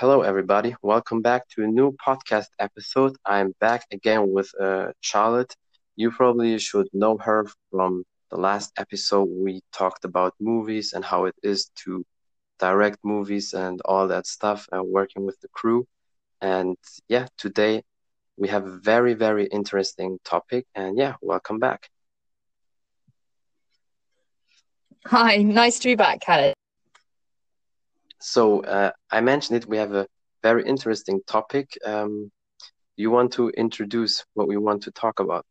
Hello, everybody. Welcome back to a new podcast episode. I'm back again with uh, Charlotte. You probably should know her from the last episode. We talked about movies and how it is to direct movies and all that stuff and working with the crew. And yeah, today we have a very, very interesting topic. And yeah, welcome back. Hi, nice to be back, Khaled. So uh, I mentioned it. We have a very interesting topic. Um, you want to introduce what we want to talk about?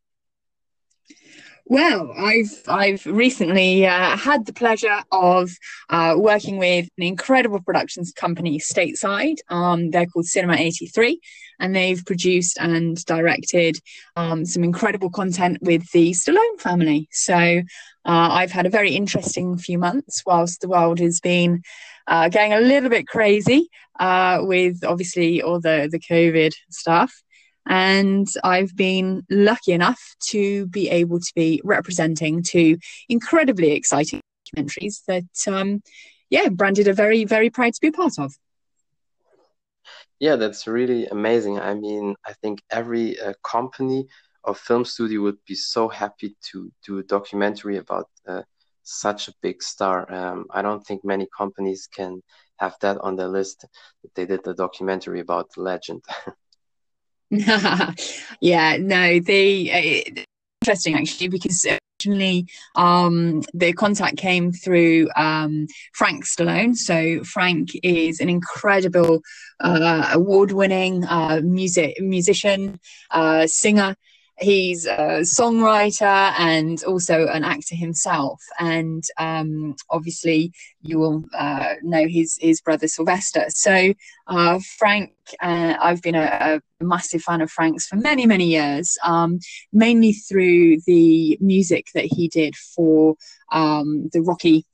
Well, I've I've recently uh, had the pleasure of uh, working with an incredible productions company stateside. Um, they're called Cinema 83, and they've produced and directed um, some incredible content with the Stallone family. So uh, I've had a very interesting few months whilst the world has been uh, going a little bit crazy uh, with obviously all the the COVID stuff. And I've been lucky enough to be able to be representing two incredibly exciting documentaries that, um, yeah, Branded are very, very proud to be a part of. Yeah, that's really amazing. I mean, I think every uh, company or film studio would be so happy to do a documentary about uh, such a big star. Um, I don't think many companies can have that on their list. They did the documentary about the legend. yeah, no, the uh, interesting actually because originally um, the contact came through um, Frank Stallone. So Frank is an incredible uh, award-winning uh, music musician, uh, singer he's a songwriter and also an actor himself. And um, obviously, you will uh, know his his brother Sylvester. So uh, Frank, uh, I've been a, a, massive fan of Frank's for many many years, um, mainly through the music that he did for um, the Rocky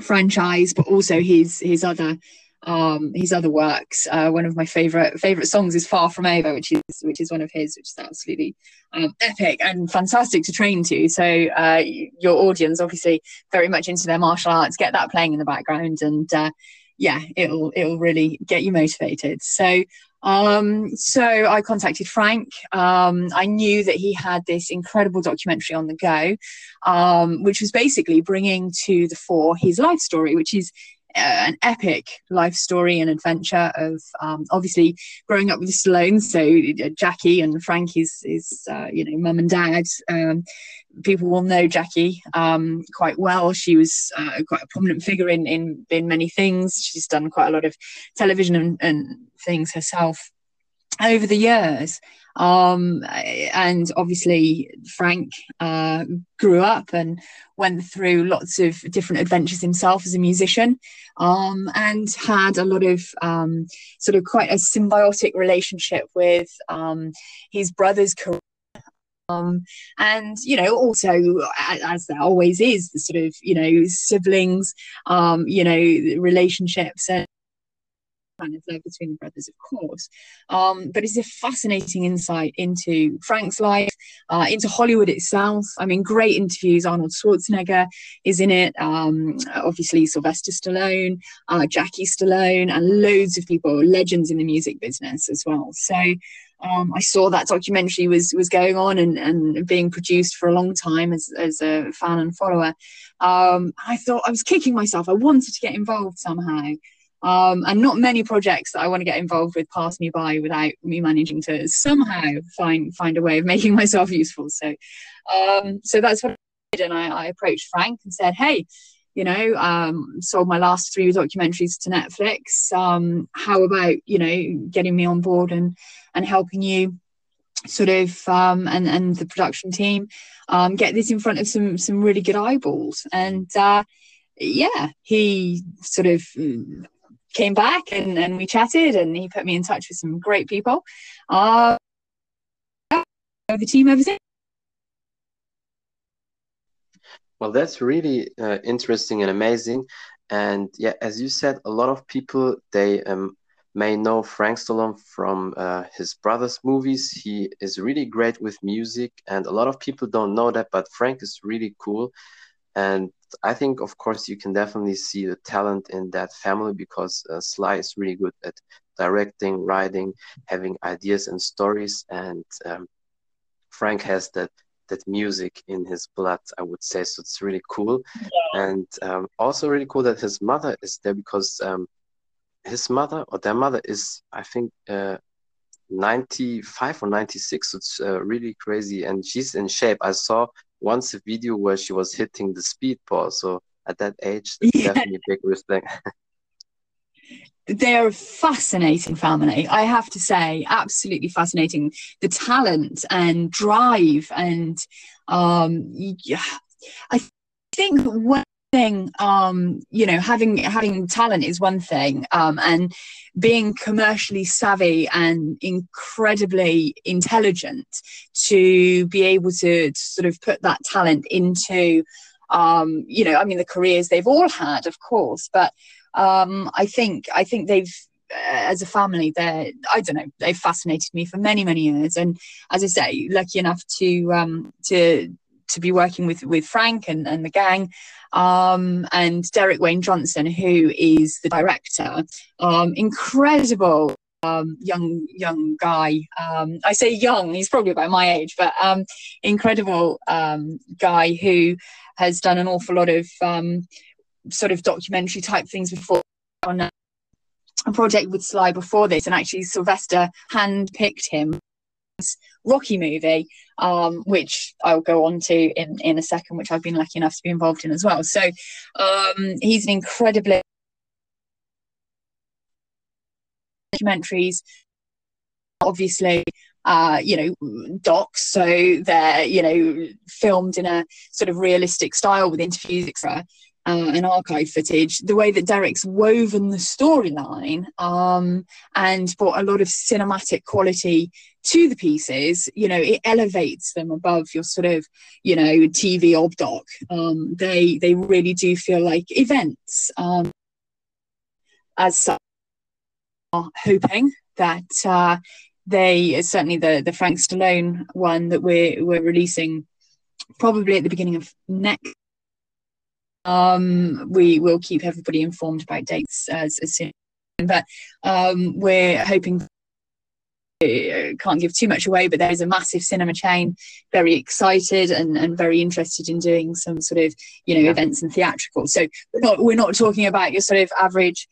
franchise, but also his his other um, his other works. Uh, one of my favorite favorite songs is "Far From Over," which is which is one of his, which is absolutely um, epic and fantastic to train to. So uh, your audience, obviously, very much into their martial arts, get that playing in the background, and uh, yeah, it'll it'll really get you motivated. So. Um, so I contacted Frank. Um, I knew that he had this incredible documentary on the go, um, which was basically bringing to the fore his life story, which is an epic life story and adventure of um, obviously growing up with the Stallones. So uh, Jackie and Frank is, is uh, you know, mum and dad. Um, people will know Jackie um, quite well. She was uh, quite a prominent figure in, in, in many things. She's done quite a lot of television and, and things herself over the years. Um, and obviously, Frank uh, grew up and went through lots of different adventures himself as a musician um, and had a lot of um, sort of quite a symbiotic relationship with um, his brother's career. Um, and you know also as there always is the sort of you know siblings um, you know relationships and of love between the brothers, of course. Um, but it's a fascinating insight into Frank's life, uh, into Hollywood itself. I mean, great interviews. Arnold Schwarzenegger is in it. Um, obviously, Sylvester Stallone, uh, Jackie Stallone, and loads of people, legends in the music business as well. So. Um, I saw that documentary was was going on and, and being produced for a long time as, as a fan and follower. Um, I thought I was kicking myself. I wanted to get involved somehow. Um, and not many projects that I want to get involved with pass me by without me managing to somehow find find a way of making myself useful. So, um, so that's what I did, and I, I, approached Frank and said, "Hey, you know, um, sold my last three documentaries to Netflix. Um, how about you know getting me on board and and helping you?" sort of um, and and the production team um, get this in front of some some really good eyeballs and uh, yeah he sort of came back and, and we chatted and he put me in touch with some great people. Uh, the team over there. Well, that's really uh, interesting and amazing. And yeah, as you said, a lot of people they um, may know Frank Stallone from uh, his brother's movies. He is really great with music, and a lot of people don't know that. But Frank is really cool, and I think, of course, you can definitely see the talent in that family because uh, Sly is really good at directing, writing, having ideas and stories. And um, Frank has that that music in his blood, I would say. So it's really cool, yeah. and um, also really cool that his mother is there because um, his mother or their mother is, I think, uh, 95 or 96. So it's uh, really crazy, and she's in shape. I saw once a video where she was hitting the speedball. So at that age, yeah. definitely big respect. they're a fascinating family i have to say absolutely fascinating the talent and drive and um yeah, i think one thing um you know having having talent is one thing um and being commercially savvy and incredibly intelligent to be able to, sort of put that talent into um you know i mean the careers they've all had of course but um i think i think they've as a family they're i don't know they've fascinated me for many many years. And as i say lucky enough to um to to be working with with Frank and, and the gang, um, and Derek Wayne Johnson, who is the director. Um, incredible um, young young guy. Um, I say young; he's probably about my age, but um, incredible um, guy who has done an awful lot of um, sort of documentary type things before on a project with Sly before this, and actually Sylvester handpicked him Rocky movie, um, which I'll go on to in, in a second, which I've been lucky enough to be involved in as well. So um, he's an incredibly documentaries, obviously. Uh, you know, docs, so they're you know filmed in a sort of realistic style with interviews, etc uh, and archive footage, the way that Derek's woven the storyline um, and brought a lot of cinematic quality to the pieces, you know, it elevates them above your sort of, you know, TV ob doc. Um, they they really do feel like events. Um, as such, hoping that uh, they certainly the the Frank Stallone one that we're we're releasing probably at the beginning of next um, we will keep everybody informed about dates as, as soon. But um, we're hoping uh, can't give too much away, but there is a massive cinema chain, very excited and, and very interested in doing some sort of you know yeah. events and theatrical. So we're not we're not talking about your sort of average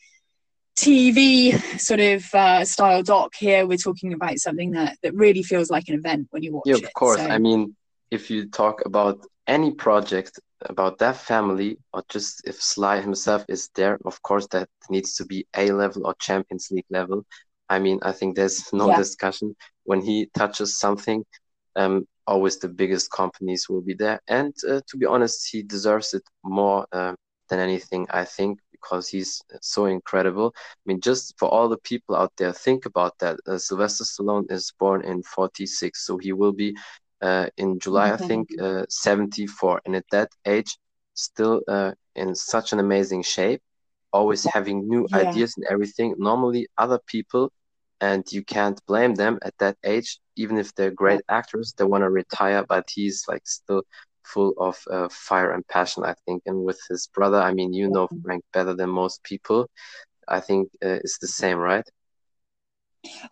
TV sort of uh, style doc here. We're talking about something that that really feels like an event when you watch yeah, it. of course. So. I mean, if you talk about any project about that family, or just if Sly himself is there, of course, that needs to be A level or Champions League level. I mean, I think there's no yeah. discussion. When he touches something, um, always the biggest companies will be there. And uh, to be honest, he deserves it more uh, than anything, I think, because he's so incredible. I mean, just for all the people out there, think about that. Uh, Sylvester Stallone is born in 46, so he will be in July, I think, uh, 74. And at that age, still uh, in such an amazing shape, always having new yeah. ideas and everything. Normally, other people, and you can't blame them at that age, even if they're great actors, they want to retire, but he's like still full of uh, fire and passion, I think. And with his brother, I mean, you know Frank better than most people. I think uh, it's the same, right?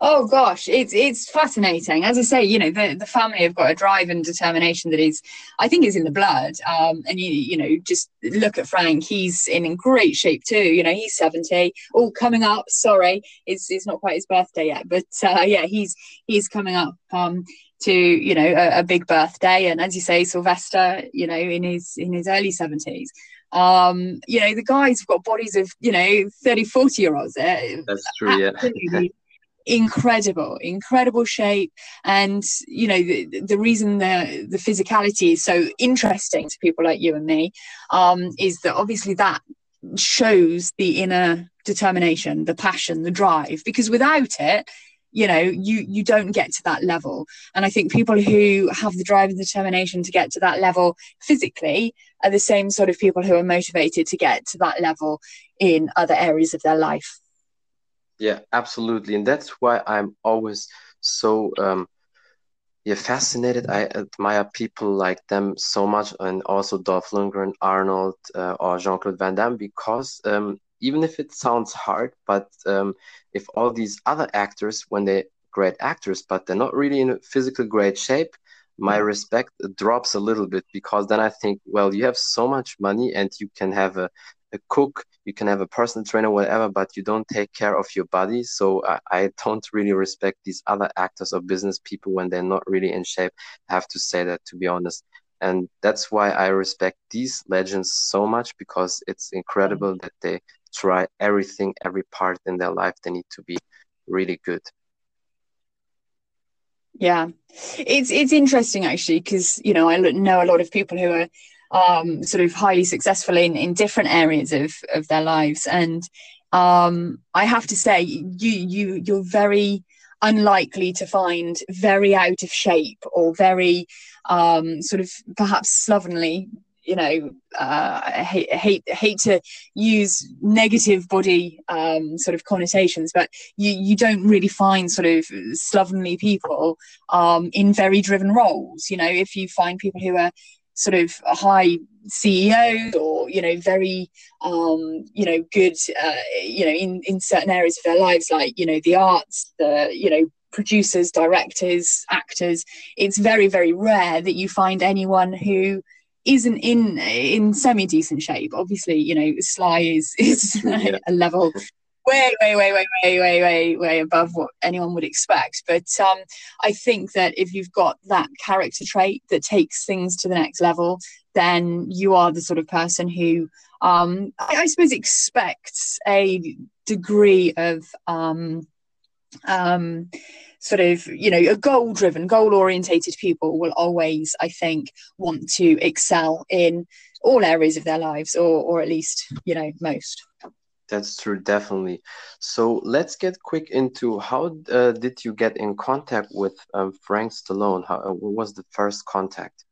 Oh gosh, it's it's fascinating. As I say, you know, the, the family have got a drive and determination that is, I think, is in the blood. Um, and you you know, just look at Frank; he's in great shape too. You know, he's seventy. All coming up. Sorry, it's it's not quite his birthday yet, but uh, yeah, he's he's coming up. Um, to you know a, a big birthday, and as you say, Sylvester, you know, in his in his early seventies um you know the guys have got bodies of you know 30 40 year olds that's true yeah incredible incredible shape. And you know the, the reason the the physicality is so interesting to people like you and me um, is that obviously that shows the inner determination the passion the drive. Because without it you know you you don't get to that level. And i think people who have the drive and determination to get to that level physically are the same sort of people who are motivated to get to that level in other areas of their life yeah, absolutely, and that's why I'm always so um, yeah fascinated. I admire people like them so much, and also Dolph Lundgren, Arnold, uh, or Jean Claude Van Damme, because um, even if it sounds hard, but um, if all these other actors, when they great actors, but they're not really in a physical great shape, my respect drops a little bit because then I think, well, you have so much money and you can have a, a cook, you can have a personal trainer, whatever, but you don't take care of your body. So I, I don't really respect these other actors or business people when they're not really in shape. I have to say that to be honest. And that's why I respect these legends so much because it's incredible that they try everything, every part in their life. They need to be really good. Yeah, it's it's interesting actually because you know I know a lot of people who are um, sort of highly successful in in different areas of of their lives, and um, I have to say you you you're very unlikely to find very out of shape or very um, sort of perhaps slovenly you know, uh, hate, hate hate to use negative body um, sort of connotations, but you you don't really find sort of slovenly people um, in very driven roles. You know, if you find people who are sort of high CEOs or you know very um, you know good uh, you know in in certain areas of their lives, like you know the arts, the you know producers, directors, actors. It's very very rare that you find anyone who isn't in in semi decent shape. Obviously, you know, Sly is is yeah. a level way, way, way, way, way, way, way, way above what anyone would expect. But um, I think that if you've got that character trait that takes things to the next level, then you are the sort of person who, um, I, I suppose, expects a degree of um, um, sort of you know a goal driven goal orientated people will always i think want to excel in all areas of their lives or or at least you know most that's true definitely so let's get quick into how uh, did you get in contact with um, frank stallone how uh, what was the first contact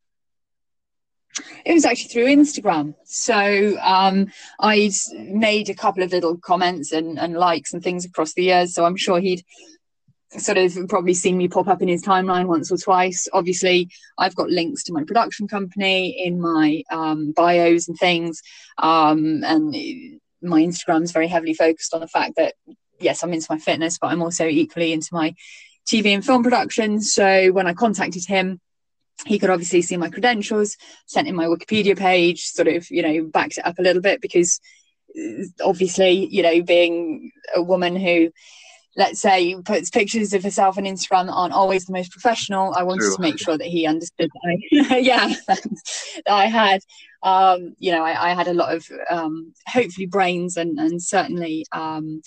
it was actually through Instagram. So um, I'd made a couple of little comments and, and likes and things across the years. So I'm sure he'd sort of probably seen me pop up in his timeline once or twice. Obviously, I've got links to my production company in my um, bios and things. Um, and my Instagram is very heavily focused on the fact that, yes, I'm into my fitness, but I'm also equally into my TV and film production. So when I contacted him, he could obviously see my credentials, sent in my Wikipedia page, sort of, you know, backed it up a little bit because uh, obviously, you know, being a woman who let's say puts pictures of herself on Instagram that aren't always the most professional. I wanted True. to make sure that he understood that I, yeah, that I had, um, you know, I, I, had a lot of um, hopefully brains and, and certainly um,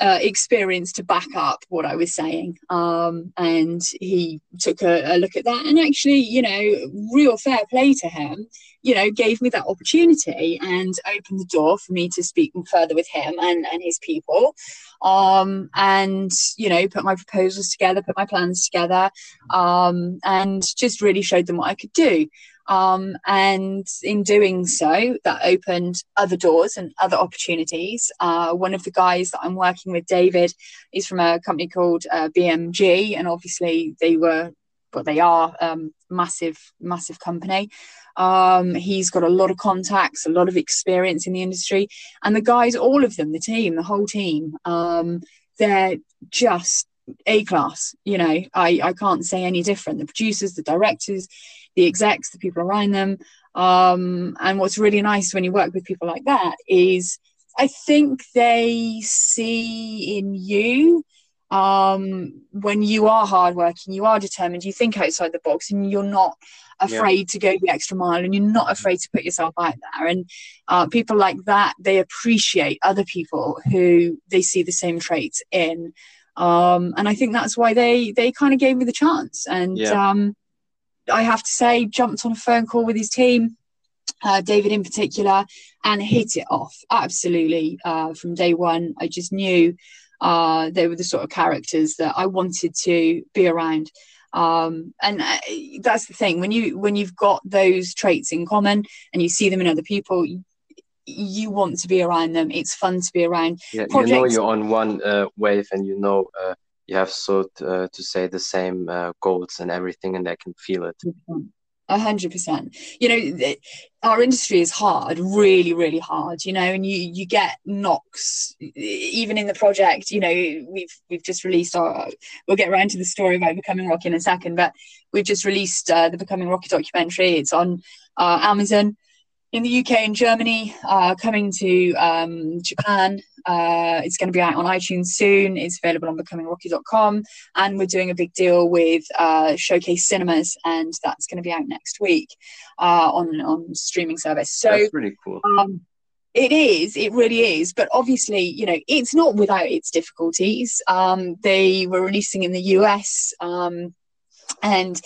uh, experience to back up what I was saying. Um, and he took a, a, look at that and actually, you know, real fair play to him, you know, gave me that opportunity and opened the door for me to speak further with him and, and his people. Um, and, you know, put my proposals together, put my plans together, um, and just really showed them what I could do. Um, and in doing so, that opened other doors and other opportunities. Uh, one of the guys that I'm working with, David, is from a company called uh, BMG, and obviously they were, but they are um, massive, massive company. Um, he's got a lot of contacts, a lot of experience in the industry, and the guys, all of them, the team, the whole team, um, they're just a class. You know, I I can't say any different. The producers, the directors the execs, the people around them. Um, and what's really nice when you work with people like that is I think they see in you um, when you are hardworking, you are determined, you think outside the box, and you're not afraid yeah. to go the extra mile, and you're not afraid to put yourself out there. And uh, people like that, they appreciate other people who they see the same traits in. Um, and I think that's why they they kind of gave me the chance. And yeah. um, I have to say, jumped on a phone call with his team, uh, David in particular, and hit it off absolutely uh, from day one. I just knew uh, they were the sort of characters that I wanted to be around. Um, and uh, that's the thing when you when you've got those traits in common and you see them in other people, you want to be around them. It's fun to be around. Yeah, Projects- you know you're on one uh, wave, and you know uh, you have so to, uh, to say the same uh, goals and everything and they can feel it A hundred percent. You know, our industry is hard, really, really hard. You know, and you you get knocks even in the project. You know, we've we've just released our. We'll get around to the story about becoming Rocky in a second, but we've just released uh, the Becoming Rocky documentary. It's on uh, Amazon in the UK and Germany, uh, coming to um, Japan. Uh, it's going to be out on iTunes soon. It's available on becomingrocky.com. And we're doing a big deal with uh, Showcase Cinemas, and that's going to be out next week uh, on, on streaming service. So that's really cool. Um, it is, it really is. But obviously, you know, it's not without its difficulties. Um, they were releasing in the US. Um, and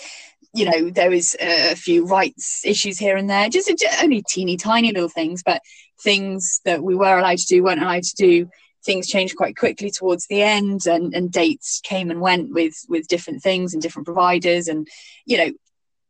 you know there was a few rights issues here and there just, just only teeny tiny little things but things that we were allowed to do weren't allowed to do. Things changed quite quickly towards the end and, and dates came and went with with different things and different providers and you know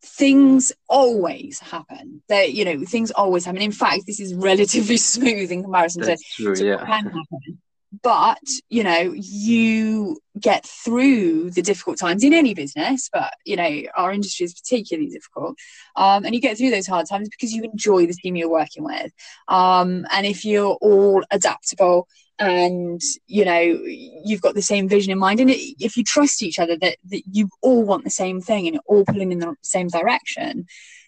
things always happen. That you know things always happen. In fact this is relatively smooth in comparison That's to, true, to yeah. what can happen. But you know you get through the difficult times in any business but you know our industry is particularly difficult um, and you get through those hard times because you enjoy the team you're working with. Um, and if you're all adaptable and you know you've got the same vision in mind and if you trust each other that, that you all want the same thing and you're all pulling in the same direction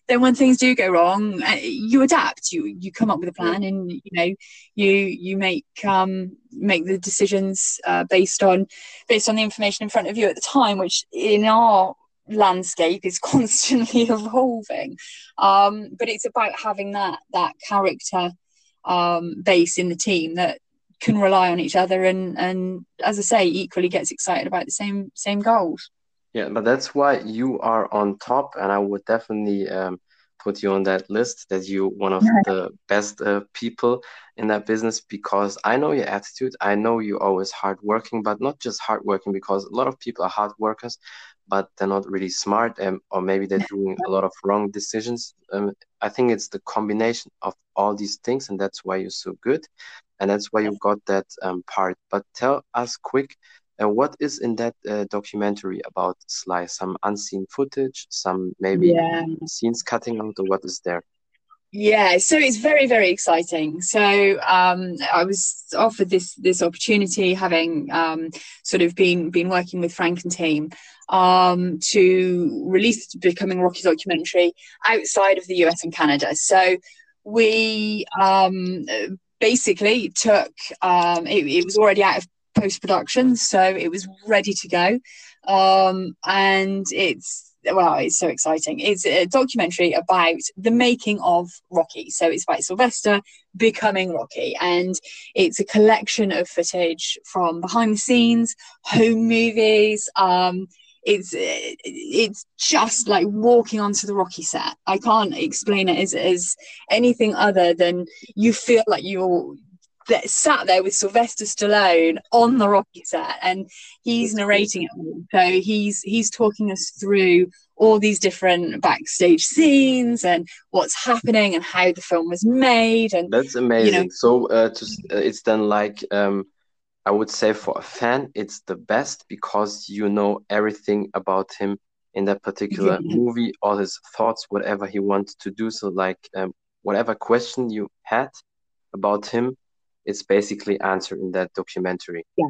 then when things do go wrong uh, you adapt. You you come up with a plan and you know you you make um make the decisions uh, based on based on the information in front of you at the time which in our landscape is constantly evolving. Um but it's about having that that character um base in the team that can rely on each other and and as i say equally gets excited about the same same goals yeah, but that's why you are on top, and I would definitely um, put you on that list that you one of the best uh, people in that business because I know your attitude. I know you're always hardworking, but not just hardworking because a lot of people are hard workers, but they're not really smart, and or maybe they're doing a lot of wrong decisions. Um, I think it's the combination of all these things, and that's why you're so good, and that's why you got that um, part. But tell us quick and what is in that uh, documentary about Sly? Some unseen footage, some maybe yeah. scenes cutting out, or what is there? Yeah, so it's very very exciting. So um, I was offered this this opportunity, having um, sort of been been working with Frank and team um, to release Becoming Rocky documentary outside of the US and Canada. So we um, basically took um, it, it was already out of post production, so it was ready to go. Um, and it's well, it's so exciting. It's a documentary about the making of Rocky. So it's about Sylvester becoming Rocky, and it's a collection of footage from behind the scenes, home movies. Um, it's it's just like walking onto the Rocky set. I can't explain it as, as anything other than you feel like you're that sat there with Sylvester Stallone on the Rocky set, and he's narrating it all. So he's he's talking us through all these different backstage scenes and what's happening and how the film was made. And that's amazing. You know, so uh, to, uh, it's then like um, I would say for a fan, it's the best because you know everything about him in that particular yeah. movie, all his thoughts, whatever he wanted to do. So like um, whatever question you had about him it's basically answered in that documentary. Yeah.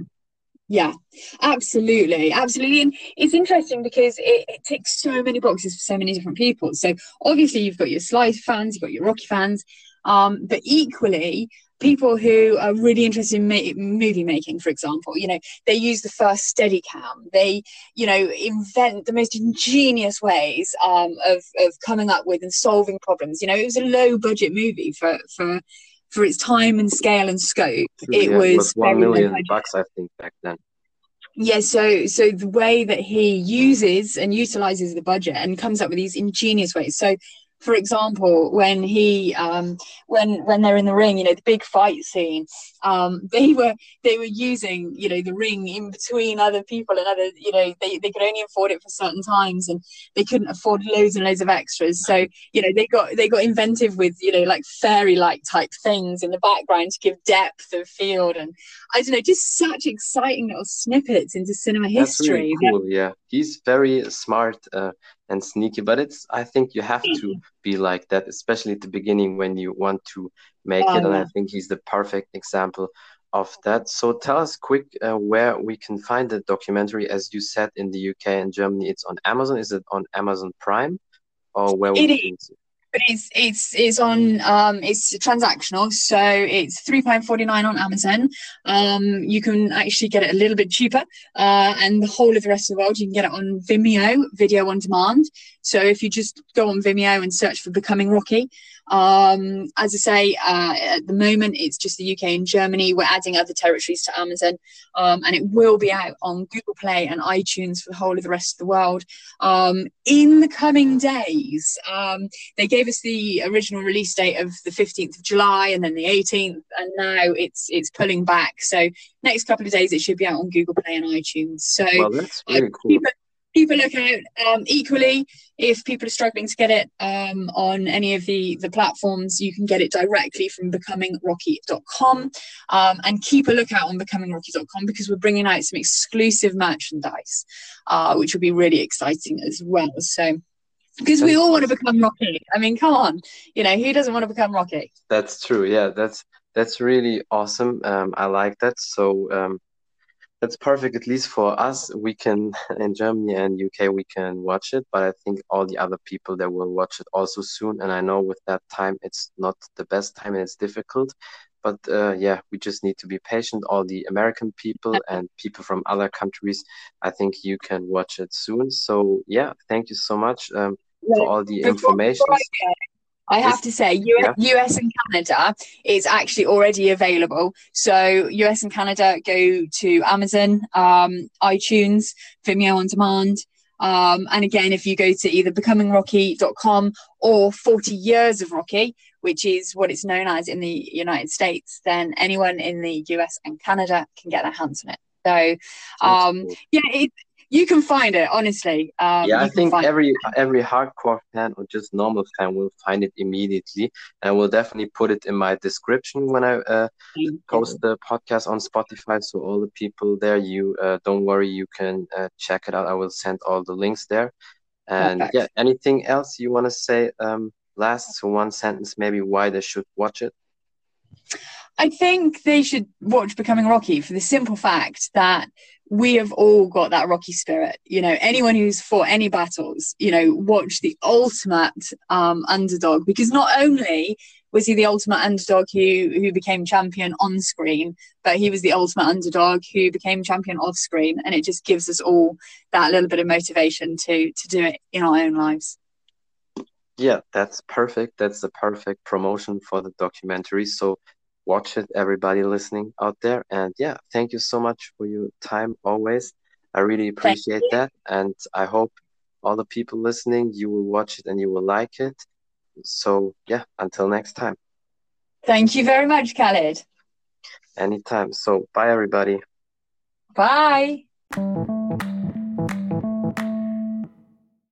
Yeah, absolutely, absolutely, and it's interesting because it, it, ticks so many boxes for so many different people. So obviously, you've got your Sly fans, you've got your Rocky fans, um, but equally, people who are really interested in ma- movie making, for example, you know, they use the first Steadicam. They, you know, invent the most ingenious ways um, of of coming up with and solving problems. You know, it was a low budget movie for for for its time and scale and scope. It yeah, was, it was one million bucks, I think, back then. Yeah, so so the way that he uses and utilizes the budget and comes up with these ingenious ways. So, for example, when he um, when when they're in the ring, you know, the big fight scene, um, they were they were using you know the ring in between other people and other you know they, they could only afford it for certain times and they couldn't afford loads and loads of extras so you know they got they got inventive with you know like fairy like type things in the background to give depth of field and I don't know just such exciting little snippets into cinema history. That's really cool. Yeah, he's very smart. Uh, and sneaky but it's i think you have to be like that especially at the beginning when you want to make it and i think he's the perfect example of that. So tell us quick uh, where we can find the documentary. As you said in the uk and germany it's on amazon. Is it on amazon prime? Or where it is. but it's it's it's on um it's transactional so it's three pound 49 on amazon. Um you can actually get it a little bit cheaper uh and the whole of the rest of the world you can get it on vimeo video on demand. So if you just go on vimeo and search for becoming rocky um, as I say, uh, at the moment it's just the UK and Germany. We're adding other territories to Amazon, um, and it will be out on Google Play and iTunes for the whole of the rest of the world um, in the coming days. Um, they gave us the original release date of the 15th of July, and then the 18th, and now it's it's pulling back. So next couple of days it should be out on Google Play and iTunes. So well, that's really uh, cool keep a lookout. Um, equally, if people are struggling to get it um, on any of the, the platforms, you can get it directly from becomingrocky.com. Um, and keep a lookout on becomingrocky.com because we're bringing out some exclusive merchandise, uh, which will be really exciting as well. So, because we all want to become Rocky. I mean, come on, you know, who doesn't want to become Rocky? That's true. Yeah, that's that's really awesome. Um, I like that. So um, that's perfect at least for us we can in germany and uk we can watch it but i think all the other people that will watch it also soon and i know with that time it's not the best time and it's difficult but uh, yeah we just need to be patient. All the american people and people from other countries i think you can watch it soon. So yeah thank you so much um, for all the information I have to say, US, yeah. US, and Canada is actually already available. So, US and Canada go to Amazon, um, iTunes, Vimeo on demand. Um, and again, if you go to either becomingrocky.com or 40 Years of Rocky, which is what it's known as in the United States, then anyone in the US and Canada can get their hands on it. So, um, yeah, it, you can find it honestly. Um, yeah, I think every it. every hardcore fan or just normal fan will find it immediately, and will definitely put it in my description when I uh, post the podcast on Spotify. So all the people there, you uh, don't worry, you can uh, check it out. I will send all the links there. And Perfect. yeah, anything else you want to say? Um, last, so one sentence, maybe why they should watch it. I think they should watch Becoming Rocky for the simple fact that we have all got that Rocky spirit. You know, anyone who's fought any battles, you know, watch the ultimate um, underdog because not only was he the ultimate underdog who who became champion on screen, but he was the ultimate underdog who became champion off screen, and it just gives us all that little bit of motivation to to do it in our own lives. Yeah, that's perfect. That's the perfect promotion for the documentary. So watch it, everybody listening out there. And yeah, thank you so much for your time always. I really appreciate that. And I hope all the people listening, you will watch it and you will like it. So yeah, until next time. Thank you very much, Khaled. Anytime. So bye, everybody. Bye.